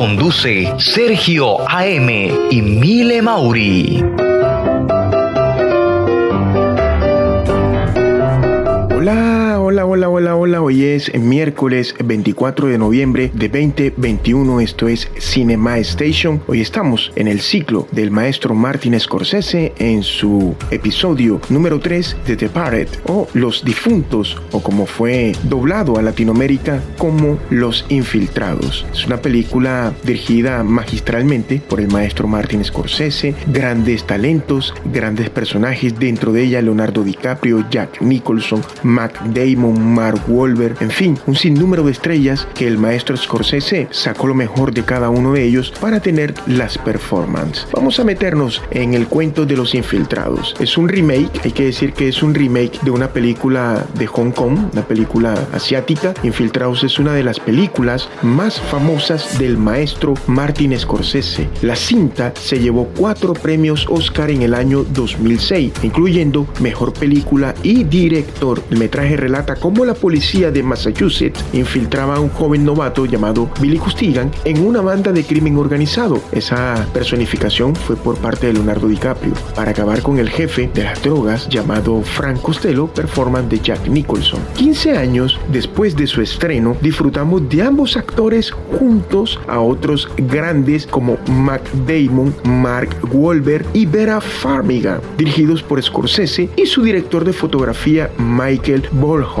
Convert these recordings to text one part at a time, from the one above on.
Conduce Sergio AM y Mile Mauri. Hola, hola, hola, hola, hola. Hoy es miércoles 24 de noviembre de 2021. Esto es Cinema Station. Hoy estamos en el ciclo del maestro Martin Scorsese en su episodio número 3 de The Parrot o Los Difuntos o como fue doblado a Latinoamérica como Los Infiltrados. Es una película dirigida magistralmente por el maestro Martin Scorsese. Grandes talentos, grandes personajes dentro de ella. Leonardo DiCaprio, Jack Nicholson, Mac Damon, Mark Wahlberg, en fin, un sinnúmero de estrellas que el maestro Scorsese sacó lo mejor de cada uno de ellos para tener las performances. Vamos a meternos en el cuento de los infiltrados. Es un remake, hay que decir que es un remake de una película de Hong Kong, una película asiática. Infiltrados es una de las películas más famosas del maestro Martin Scorsese. La cinta se llevó cuatro premios Oscar en el año 2006, incluyendo Mejor Película y Director. El metraje relata cómo la policía de Massachusetts infiltraba a un joven novato llamado Billy Costigan en una banda de crimen organizado. Esa personificación fue por parte de Leonardo DiCaprio para acabar con el jefe de las drogas llamado Frank Costello, performance de Jack Nicholson. 15 años después de su estreno, disfrutamos de ambos actores juntos a otros grandes como Mac Damon, Mark Wahlberg y Vera Farmiga, dirigidos por Scorsese y su director de fotografía Michael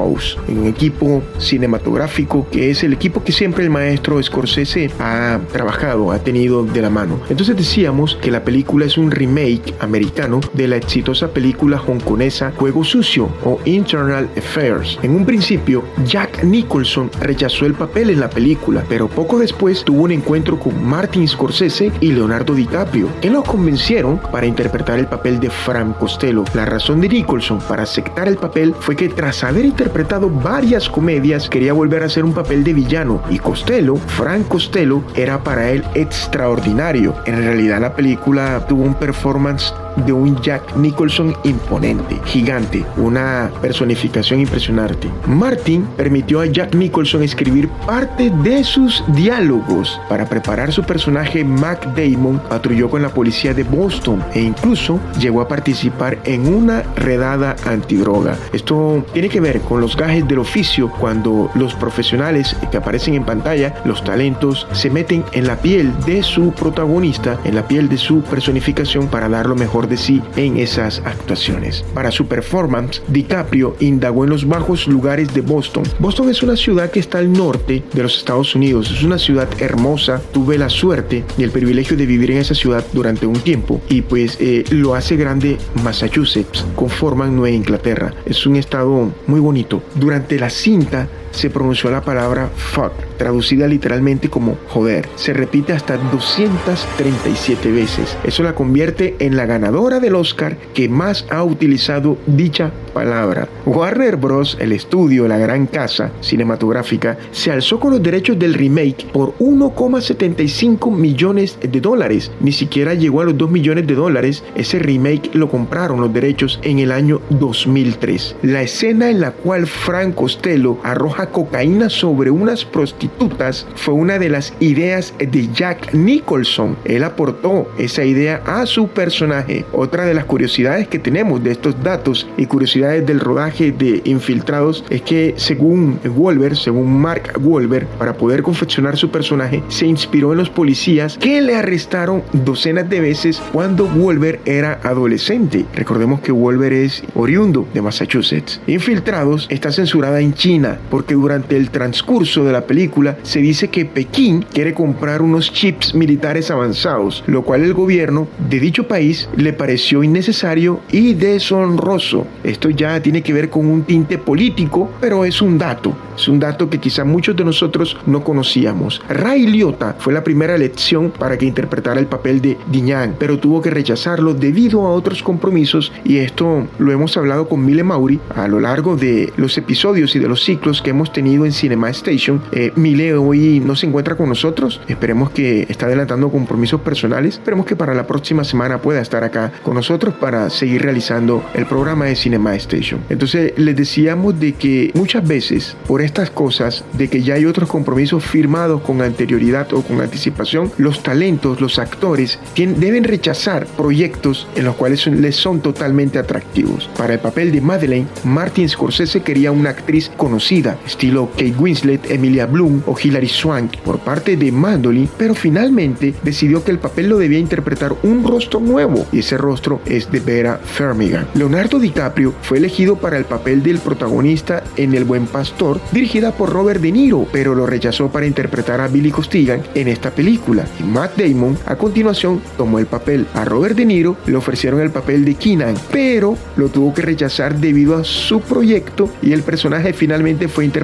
Ballhaus, un equipo cinematográfico que es el equipo que siempre el maestro Scorsese ha trabajado, ha tenido de la mano. Entonces decíamos que la película es un remake americano de la exitosa película hongkonesa Juego Sucio o Internal Affairs. En un principio, Jack Nicholson rechazó el papel en la película, pero poco después tuvo un encuentro con Martin Scorsese y Leonardo DiCaprio, que lo convencieron para interpretar el papel de Frank Costello. La razón de Nicholson para aceptar el papel fue que tras haber interpretado varias comedias quería volver a hacer un papel de villano y Costello, Frank Costello, era para él extraordinario. En realidad la película tuvo un performance de un Jack Nicholson imponente, gigante, una personificación impresionante. Martin permitió a Jack Nicholson escribir parte de sus diálogos para preparar su personaje Mac Damon, patrulló con la policía de Boston e incluso llegó a participar en una redada antidroga. Esto tiene que ver con los gajes del oficio cuando los profesionales que aparecen en pantalla, los talentos, se meten en la piel de su protagonista, en la piel de su personificación para dar lo mejor de sí en esas actuaciones. Para su performance, DiCaprio indagó en los bajos lugares de Boston. Boston es una ciudad que está al norte de los Estados Unidos. Es una ciudad hermosa. Tuve la suerte y el privilegio de vivir en esa ciudad durante un tiempo y pues eh, lo hace grande Massachusetts. Conforman Nueva Inglaterra. Es un estado muy bonito. Durante la cinta se pronunció la palabra fuck, traducida literalmente como joder. Se repite hasta 237 veces. Eso la convierte en la ganadora del Oscar que más ha utilizado dicha palabra. Warner Bros., el estudio, la gran casa cinematográfica, se alzó con los derechos del remake por 1,75 millones de dólares. Ni siquiera llegó a los 2 millones de dólares. Ese remake lo compraron los derechos en el año 2003. La escena en la cual Frank Costello arroja cocaína sobre unas prostitutas fue una de las ideas de Jack Nicholson. Él aportó esa idea a su personaje. Otra de las curiosidades que tenemos de estos datos y curiosidades del rodaje de Infiltrados es que según Wolver, según Mark Wolver, para poder confeccionar su personaje, se inspiró en los policías que le arrestaron docenas de veces cuando Wolver era adolescente. Recordemos que Wolver es oriundo de Massachusetts. Infiltrados está censurada en China porque durante el transcurso de la película se dice que Pekín quiere comprar unos chips militares avanzados, lo cual el gobierno de dicho país le pareció innecesario y deshonroso. Esto ya tiene que ver con un tinte político, pero es un dato. Es un dato que quizá muchos de nosotros no conocíamos. Ray Liotta fue la primera elección para que interpretara el papel de Diñán, pero tuvo que rechazarlo debido a otros compromisos y esto lo hemos hablado con Mile Mauri a lo largo de los episodios y de los ciclos que hemos tenido en Cinema Station. Eh, Mile hoy no se encuentra con nosotros, esperemos que está adelantando compromisos personales, esperemos que para la próxima semana pueda estar acá con nosotros para seguir realizando el programa de Cinema Station. Entonces les decíamos de que muchas veces por estas cosas, de que ya hay otros compromisos firmados con anterioridad o con anticipación, los talentos, los actores deben rechazar proyectos en los cuales les son totalmente atractivos. Para el papel de Madeleine, Martin Scorsese quería una actriz conocida, estilo Kate Winslet, Emilia Bloom o Hilary Swank, por parte de Mandolin, pero finalmente decidió que el papel lo debía interpretar un rostro nuevo, y ese rostro es de Vera Farmiga. Leonardo DiCaprio fue elegido para el papel del protagonista en El Buen Pastor, dirigida por Robert De Niro, pero lo rechazó para interpretar a Billy Costigan en esta película. Y Matt Damon a continuación tomó el papel. A Robert De Niro le ofrecieron el papel de Keenan, pero lo tuvo que rechazar debido a su proyecto y el personaje finalmente fue interpretado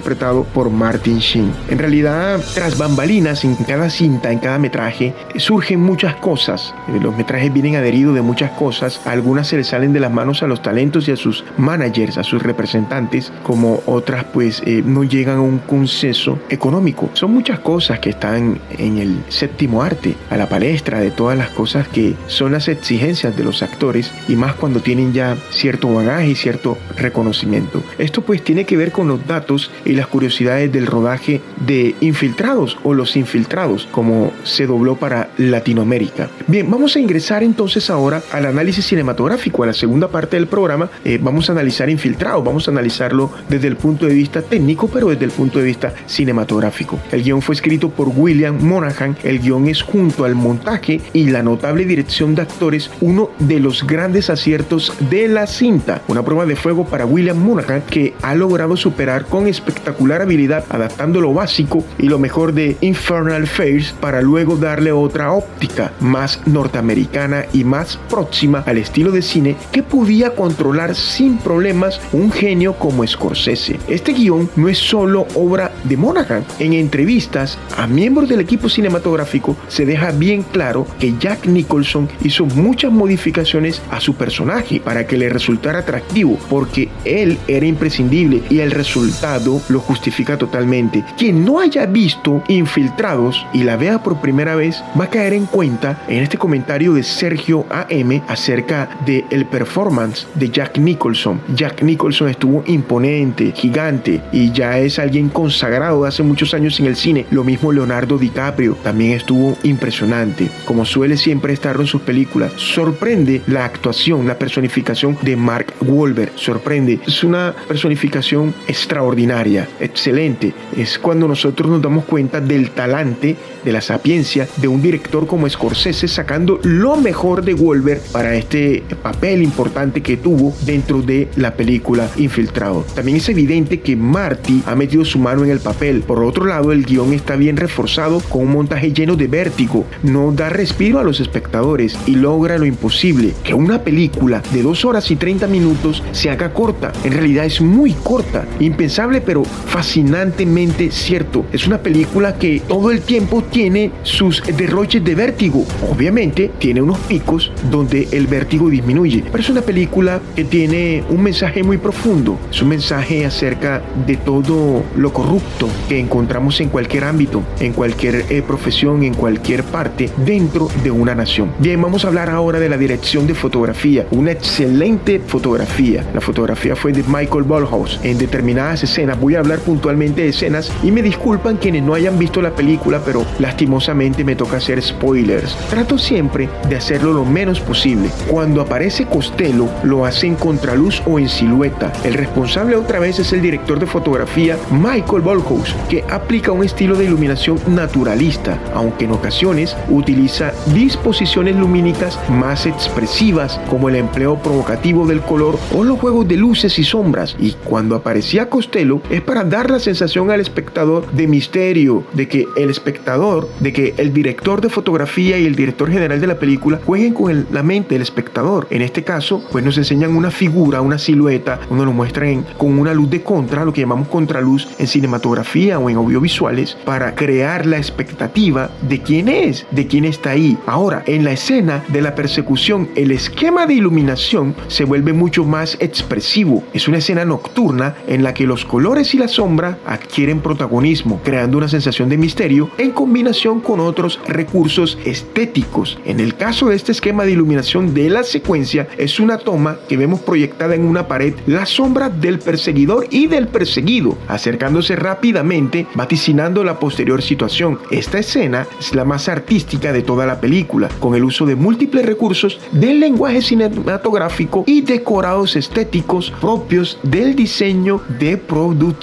por Martin Sheen. En realidad, tras bambalinas en cada cinta, en cada metraje, surgen muchas cosas. Los metrajes vienen adheridos de muchas cosas. Algunas se les salen de las manos a los talentos y a sus managers, a sus representantes, como otras pues eh, no llegan a un consenso económico. Son muchas cosas que están en el séptimo arte, a la palestra de todas las cosas que son las exigencias de los actores y más cuando tienen ya cierto bagaje y cierto reconocimiento. Esto pues tiene que ver con los datos y las curiosidades del rodaje de Infiltrados o Los Infiltrados, como se dobló para Latinoamérica. Bien, vamos a ingresar entonces ahora al análisis cinematográfico, a la segunda parte del programa. Eh, vamos a analizar Infiltrados, vamos a analizarlo desde el punto de vista técnico, pero desde el punto de vista cinematográfico. El guion fue escrito por William Monaghan, el guion es junto al montaje y la notable dirección de actores uno de los grandes aciertos de la cinta, una prueba de fuego para William Monaghan que ha logrado superar con espectacular habilidad adaptando lo básico y lo mejor de Infernal Fairs para luego darle otra óptica más norteamericana y más próxima al estilo de cine que podía controlar sin problemas un genio como Scorsese. Este guion no es solo obra de Monaghan. En entrevistas a miembros del equipo cinematográfico se deja bien claro que Jack Nicholson hizo muchas modificaciones a su personaje para que le resultara atractivo, porque él era imprescindible y el resultado lo justifica totalmente. Quien no haya visto Infiltrados y la vea por primera vez va a caer en cuenta en este comentario de Sergio AM acerca de el performance de Jack Nicholson. Jack Nicholson estuvo imponente, gigante y ya es alguien consagrado hace muchos años en el cine. Lo mismo Leonardo DiCaprio también estuvo impresionante, como suele siempre estar en sus películas. Sorprende la actuación, la personificación de Mark Wahlberg. Sorprende. Es una personificación extraordinaria, excelente. Es cuando nosotros nos damos cuenta del talante, de la sapiencia de un director como Scorsese sacando lo mejor de Wahlberg para este papel importante que tuvo dentro de la película Infiltrado. También es evidente que Marty ha metido su mano en el papel. Por otro lado, el guion está bien reforzado con un montaje lleno de vértigo. No da respiro a los espectadores y logra lo imposible, que una película de 2 horas y 30 minutos se haga corta. En realidad es muy corta, impensable fascinantemente cierto. Es una película que todo el tiempo tiene sus derroches de vértigo. Obviamente tiene unos picos donde el vértigo disminuye, pero es una película que tiene un mensaje muy profundo. Es un mensaje acerca de todo lo corrupto que encontramos en cualquier ámbito, en cualquier eh, profesión, en cualquier parte dentro de una nación. Bien, vamos a hablar ahora de la dirección de fotografía. Una excelente fotografía. La fotografía fue de Michael Ballhaus. En determinadas escenas, voy a hablar puntualmente de escenas y me disculpan quienes no hayan visto la película, pero lastimosamente me toca hacer spoilers. Trato siempre de hacerlo lo menos posible. Cuando aparece Costello, lo hace en contraluz o en silueta. El responsable otra vez es el director de fotografía Michael Bolhouse, que aplica un estilo de iluminación naturalista, aunque en ocasiones utiliza disposiciones lumínicas más expresivas como el empleo provocativo del color o los juegos de luces y sombras. Y cuando aparecía Costello es para dar la sensación al espectador de misterio, de que el espectador, de que el director de fotografía y el director general de la película jueguen con la mente del espectador. En este caso, pues nos enseñan una figura, una silueta, uno lo muestran con una luz de contra, lo que llamamos contraluz en cinematografía o en audiovisuales, para crear la expectativa de quién es, de quién está ahí. Ahora, en la escena de la persecución, el esquema de iluminación se vuelve mucho más expresivo. Es una escena nocturna en la que los colores y la sombra adquieren protagonismo, creando una sensación de misterio en combinación con otros recursos estéticos. En el caso de este esquema de iluminación de la secuencia, es una toma que vemos proyectada en una pared la sombra del perseguidor y del perseguido, acercándose rápidamente, vaticinando la posterior situación. Esta escena es la más artística de toda la película, con el uso de múltiples recursos del lenguaje cinematográfico y decorados estéticos propios del diseño de producción.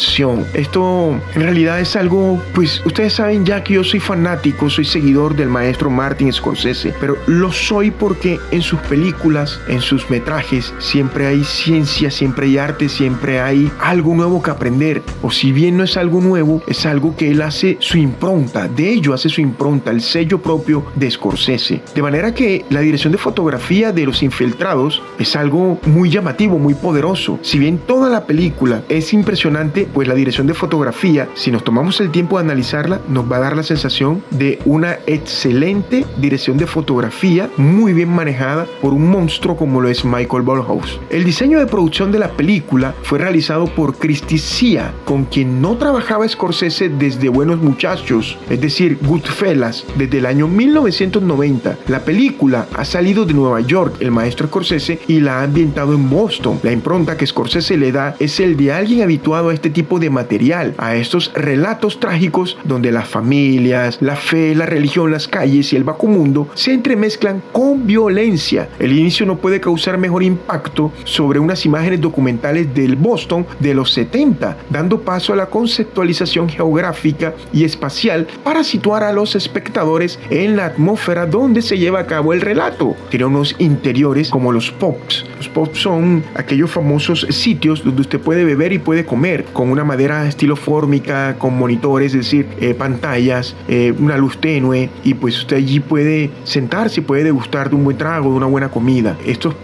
Esto en realidad es algo, pues ustedes saben ya que yo soy fanático, soy seguidor del maestro Martin Scorsese, pero lo soy porque en sus películas, en sus metrajes, siempre hay ciencia, siempre hay arte, siempre hay algo nuevo que aprender. O si bien no es algo nuevo, es algo que él hace su impronta, de ello hace su impronta, el sello propio de Scorsese. De manera que la dirección de fotografía de Los Infiltrados es algo muy llamativo, muy poderoso. Si bien toda la película es impresionante, pues la dirección de fotografía, si nos tomamos el tiempo de analizarla, nos va a dar la sensación de una excelente dirección de fotografía, muy bien manejada por un monstruo como lo es Michael Bolhouse. El diseño de producción de la película fue realizado por Christy Sia, con quien no trabajaba Scorsese desde Buenos Muchachos, es decir, Goodfellas, desde el año 1990. La película ha salido de Nueva York, el maestro Scorsese, y la ha ambientado en Boston. La impronta que Scorsese le da es el de alguien habituado a este tipo de material, a estos relatos trágicos donde las familias, la fe, la religión, las calles y el bajo mundo se entremezclan con violencia. El inicio no puede causar mejor impacto sobre unas imágenes documentales del Boston de los 70, dando paso a la conceptualización geográfica y espacial para situar a los espectadores en la atmósfera donde se lleva a cabo el relato. Tiene unos interiores como los pops. Los pops son aquellos famosos sitios donde usted puede beber y puede comer con una madera estilo fórmica, con monitores, es decir, eh, pantallas, eh, una luz tenue y pues usted allí puede sentarse puede degustar de un buen trago, de una buena comida. Estos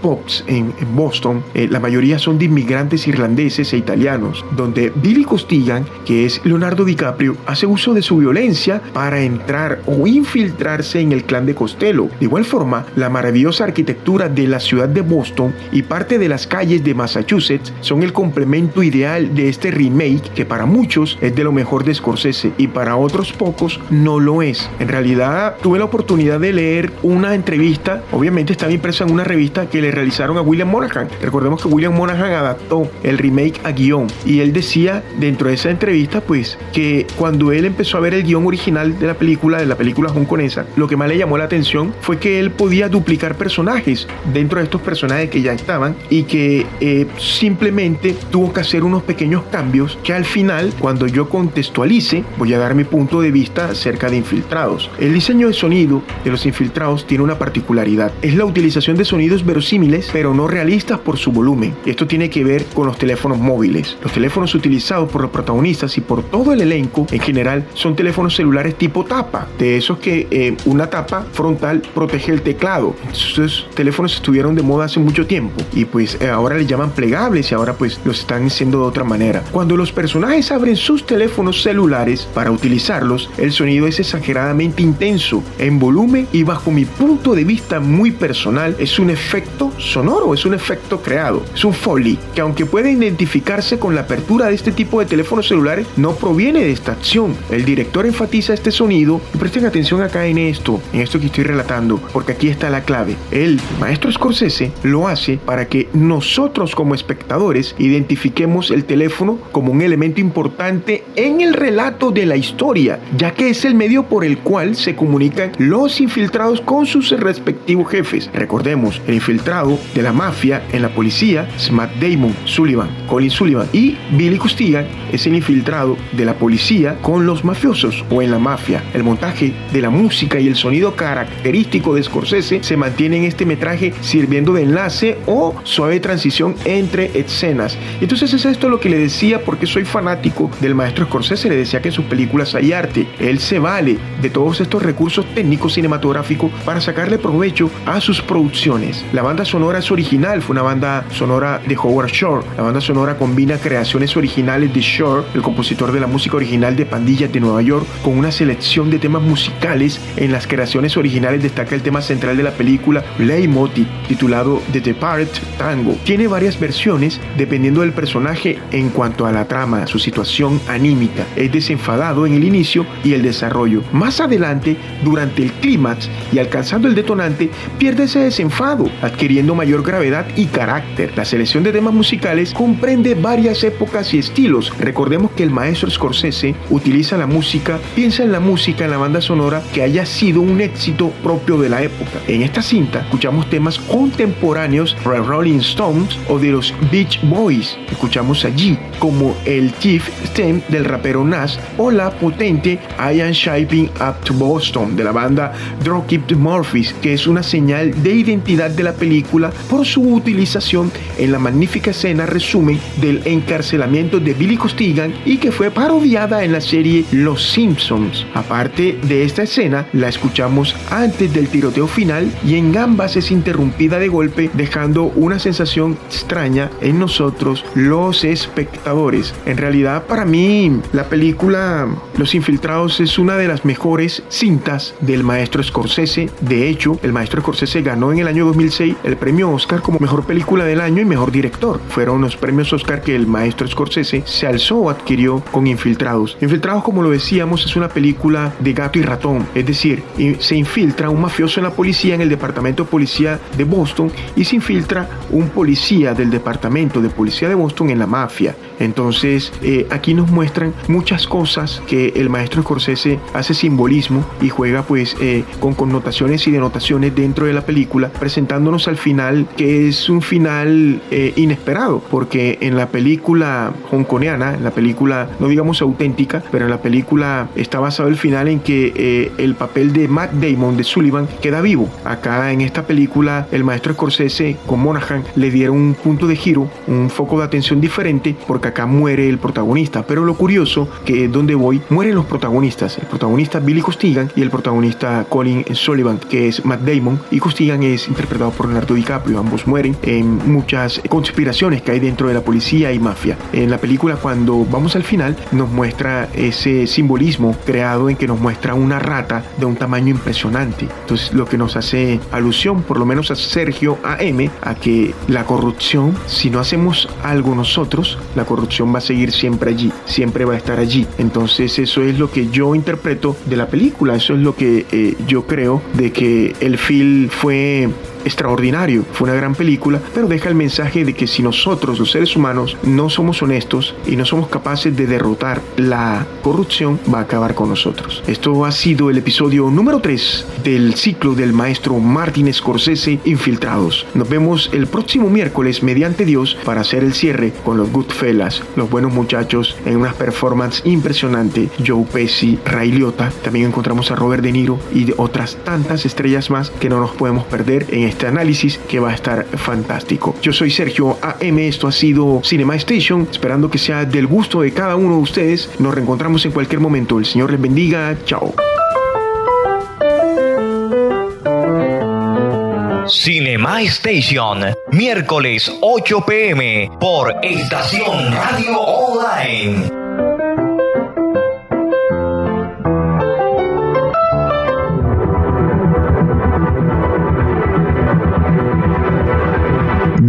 en, en Boston, eh, la mayoría son de inmigrantes irlandeses e italianos, donde Billy Costigan, que es Leonardo DiCaprio, hace uso de su violencia para entrar o infiltrarse en el clan de Costello. De igual forma, la maravillosa arquitectura de la ciudad de Boston y parte de las calles de Massachusetts son el complemento ideal de este remake que para muchos es de lo mejor de Scorsese y para otros pocos no lo es. En realidad tuve la oportunidad de leer una entrevista, obviamente estaba impresa en una revista que le realizaron a William Monahan. Recordemos que William Monahan adaptó el remake a guion y él decía dentro de esa entrevista pues que cuando él empezó a ver el guion original de la película, de la película hongkonesa, lo que más le llamó la atención fue que él podía duplicar personajes dentro de estos personajes que ya estaban y que eh, simplemente tuvo que hacer unos pequeños cambios que al final, cuando yo contextualice, voy a dar mi punto de vista acerca de infiltrados. El diseño de sonido de los infiltrados tiene una particularidad. Es la utilización de sonidos verosímiles, pero no realistas por su volumen. Esto tiene que ver con los teléfonos móviles. Los teléfonos utilizados por los protagonistas y por todo el elenco en general son teléfonos celulares tipo tapa, de esos que eh, una tapa frontal protege el teclado. Estos teléfonos estuvieron de moda hace mucho tiempo y pues eh, ahora le llaman plegables y ahora pues los están haciendo de otra manera. Cuando los personajes abren sus teléfonos celulares para utilizarlos, el sonido es exageradamente intenso en volumen y bajo mi punto de vista muy personal es un efecto sonoro, es un efecto creado, es un foley que aunque puede identificarse con la apertura de este tipo de teléfonos celulares, no proviene de esta acción. El director enfatiza este sonido y presten atención acá en esto, en esto que estoy relatando, porque aquí está la clave. El maestro Scorsese lo hace para que nosotros como espectadores identifiquemos el teléfono como un elemento importante en el relato de la historia, ya que es el medio por el cual se comunican los infiltrados con sus respectivos jefes. Recordemos, el infiltrado de la mafia en la policía es Matt Damon, Sullivan, Colin Sullivan y Billy Costigan es el infiltrado de la policía con los mafiosos o en la mafia. El montaje de la música y el sonido característico de Scorsese se mantiene en este metraje sirviendo de enlace o suave transición entre escenas. Entonces es esto lo que le decía porque soy fanático del maestro Scorsese, le decía que en sus películas hay arte. Él se vale de todos estos recursos técnicos cinematográficos para sacarle provecho a sus producciones. La banda sonora es original, fue una banda sonora de Howard Shore. La banda sonora combina creaciones originales de Shore, el compositor de la música original de Pandillas de Nueva York, con una selección de temas musicales. En las creaciones originales destaca el tema central de la película Leitmotiv, titulado The Depart Tango. Tiene varias versiones dependiendo del personaje en cuanto a la trama, su situación anímica. Es desenfadado en el inicio y el desarrollo. Más adelante, durante el clímax y alcanzando el detonante, pierde ese desenfado, adquiriendo mayor gravedad y carácter. La selección de temas musicales comprende varias épocas y estilos. Recordemos que el maestro Scorsese utiliza la música, piensa en la música en la banda sonora que haya sido un éxito propio de la época. En esta cinta escuchamos temas contemporáneos de Rolling Stones o de los Beach Boys. Escuchamos allí como el Chief Stem del rapero Nas o la potente I Am Shaping Up to Boston de la banda Dropkick Murphys, que es una señal de identidad de la película por su utilización en la magnífica escena resumen del encarcelamiento de Billy Costigan y que fue parodiada en la serie Los Simpsons. Aparte de esta escena, la escuchamos antes del tiroteo final y en ambas es interrumpida de golpe, dejando una sensación extraña en nosotros, los espectadores. En realidad, para mí, la película Los Infiltrados es una de las mejores cintas del maestro Scorsese. De hecho, el maestro Scorsese ganó en el año 2006 el premio Oscar como mejor película del año y mejor director. Fueron los premios Oscar que el maestro Scorsese se alzó o adquirió con Infiltrados. Infiltrados, como lo decíamos, es una película de gato y ratón, es decir, se infiltra un mafioso en la policía en el departamento de policía de Boston y se infiltra un policía del departamento de policía de Boston en la mafia. Entonces, eh, aquí nos muestran muchas cosas que el maestro Scorsese hace simbolismo y juega pues eh, con connotaciones y denotaciones dentro de la película, presentándonos al final que es un final eh, inesperado, porque en la película hongkoniana, en la película no digamos auténtica, pero en la película está basado el final en que el papel de Matt Damon de Sullivan queda vivo. Acá en esta película el maestro Scorsese con Monaghan le dieron un punto de giro, un foco de atención diferente, porque acá muere el protagonista. Pero lo curioso, que donde voy, mueren los protagonistas. El protagonista Billy Costigan y el protagonista Colin Sullivan, que es Matt Damon. Y Costigan es interpretado por Leonardo DiCaprio. Ambos mueren en muchas conspiraciones que hay dentro de la policía y mafia. En la película, cuando vamos al final, nos muestra ese simbolismo creado en que nos muestra una rata de un tamaño impresionante. Entonces, lo que nos hace alusión, por lo menos a Sergio AM, a que la corrupción, si no hacemos algo nosotros, la corrupción va a seguir siempre allí, siempre va a estar allí. Entonces eso es lo que yo interpreto de la película, eso es lo que eh, yo creo de que el film fue extraordinario, fue una gran película, pero deja el mensaje de que si nosotros, los seres humanos, no somos honestos y no somos capaces de derrotar la corrupción, va a acabar con nosotros. Esto ha sido el episodio número 3 del ciclo del maestro Martin Scorsese Infiltrados. Nos vemos el próximo miércoles mediante Dios para hacer el cierre con los Goodfellas, los buenos muchachos en una performance impresionante. Joe Pesci, Ray Liotta, también encontramos a Robert De Niro y otras tantas estrellas más que no nos podemos perder en este análisis que va a estar fantástico. Yo soy Sergio AM, esto ha sido Cinema Station, esperando que sea del gusto de cada uno de ustedes. Nos reencontramos en cualquier momento. El Señor les bendiga. Chao. Cinema Station, miércoles 8 pm por Estación Radio Online.